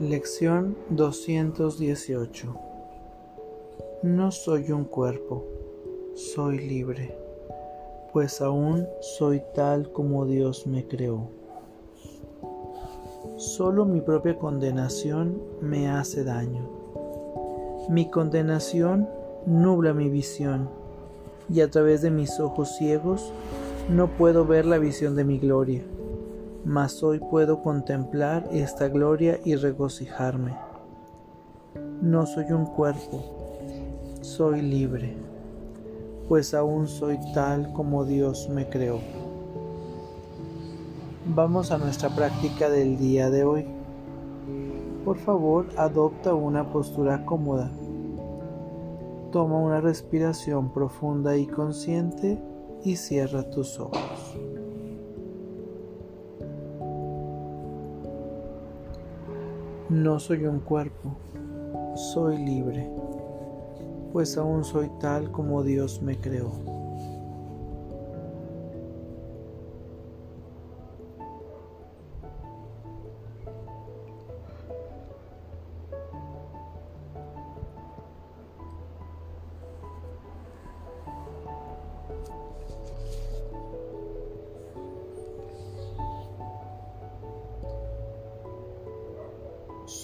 Lección 218 No soy un cuerpo, soy libre, pues aún soy tal como Dios me creó. Solo mi propia condenación me hace daño. Mi condenación nubla mi visión y a través de mis ojos ciegos no puedo ver la visión de mi gloria, mas hoy puedo contemplar esta gloria y regocijarme. No soy un cuerpo, soy libre, pues aún soy tal como Dios me creó. Vamos a nuestra práctica del día de hoy. Por favor, adopta una postura cómoda. Toma una respiración profunda y consciente y cierra tus ojos. No soy un cuerpo, soy libre, pues aún soy tal como Dios me creó.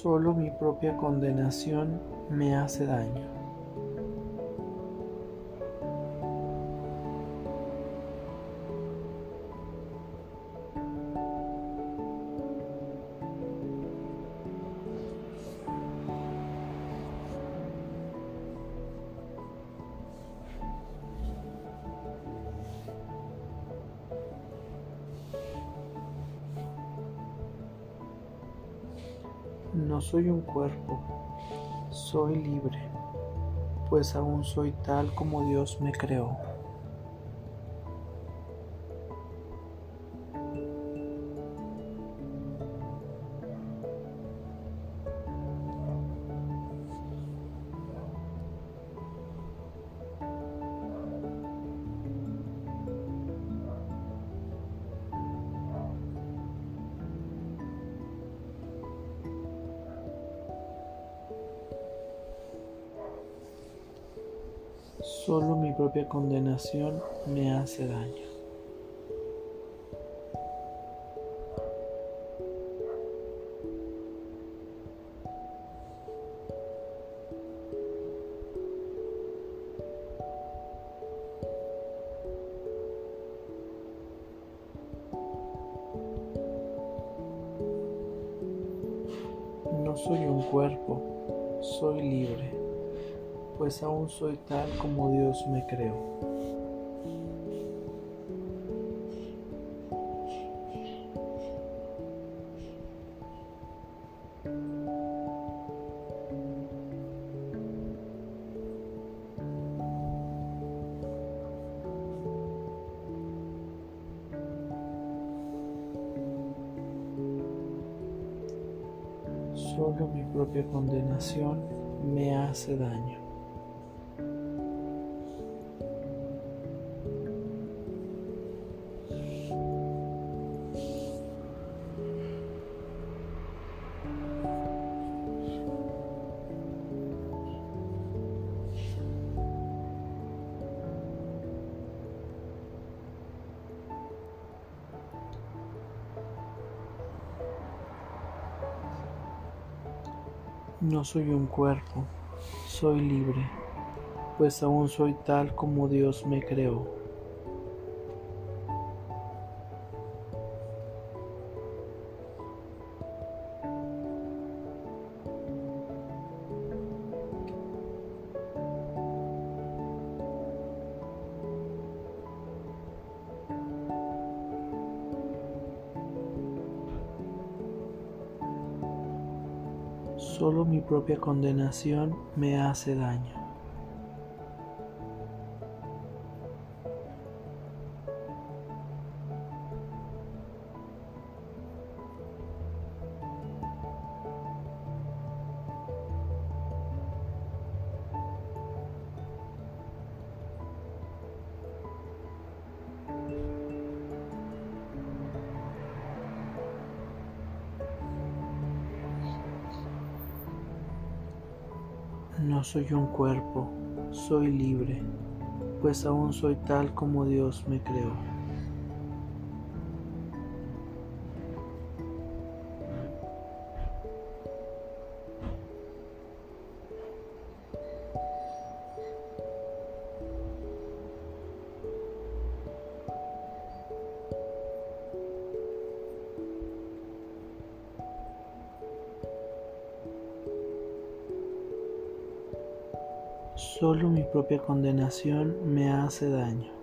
Solo mi propia condenación me hace daño. No soy un cuerpo, soy libre, pues aún soy tal como Dios me creó. Solo mi propia condenación me hace daño. No soy un cuerpo, soy libre pues aún soy tal como Dios me creó. Solo mi propia condenación me hace daño. No soy un cuerpo, soy libre, pues aún soy tal como Dios me creó. Solo mi propia condenación me hace daño. No soy un cuerpo, soy libre, pues aún soy tal como Dios me creó. Solo mi propia condenación me hace daño.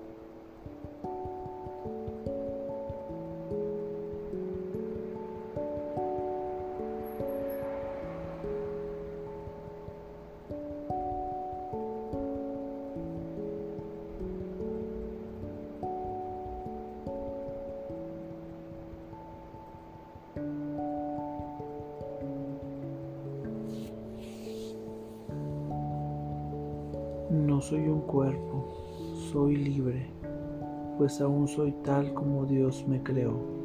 Soy un cuerpo, soy libre, pues aún soy tal como Dios me creó.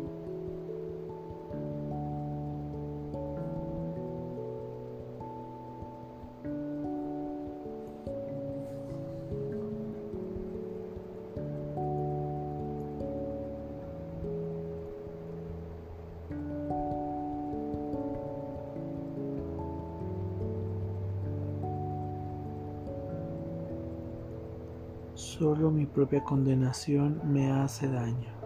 Solo mi propia condenación me hace daño.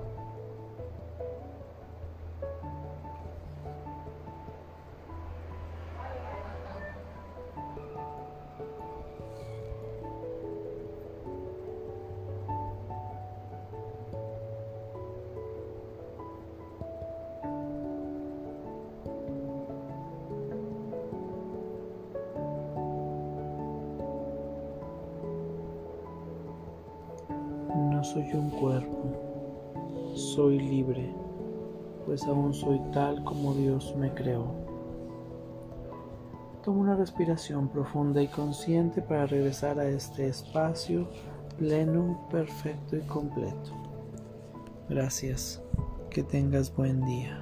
No soy un cuerpo, soy libre, pues aún soy tal como Dios me creó. Toma una respiración profunda y consciente para regresar a este espacio pleno, perfecto y completo. Gracias. Que tengas buen día.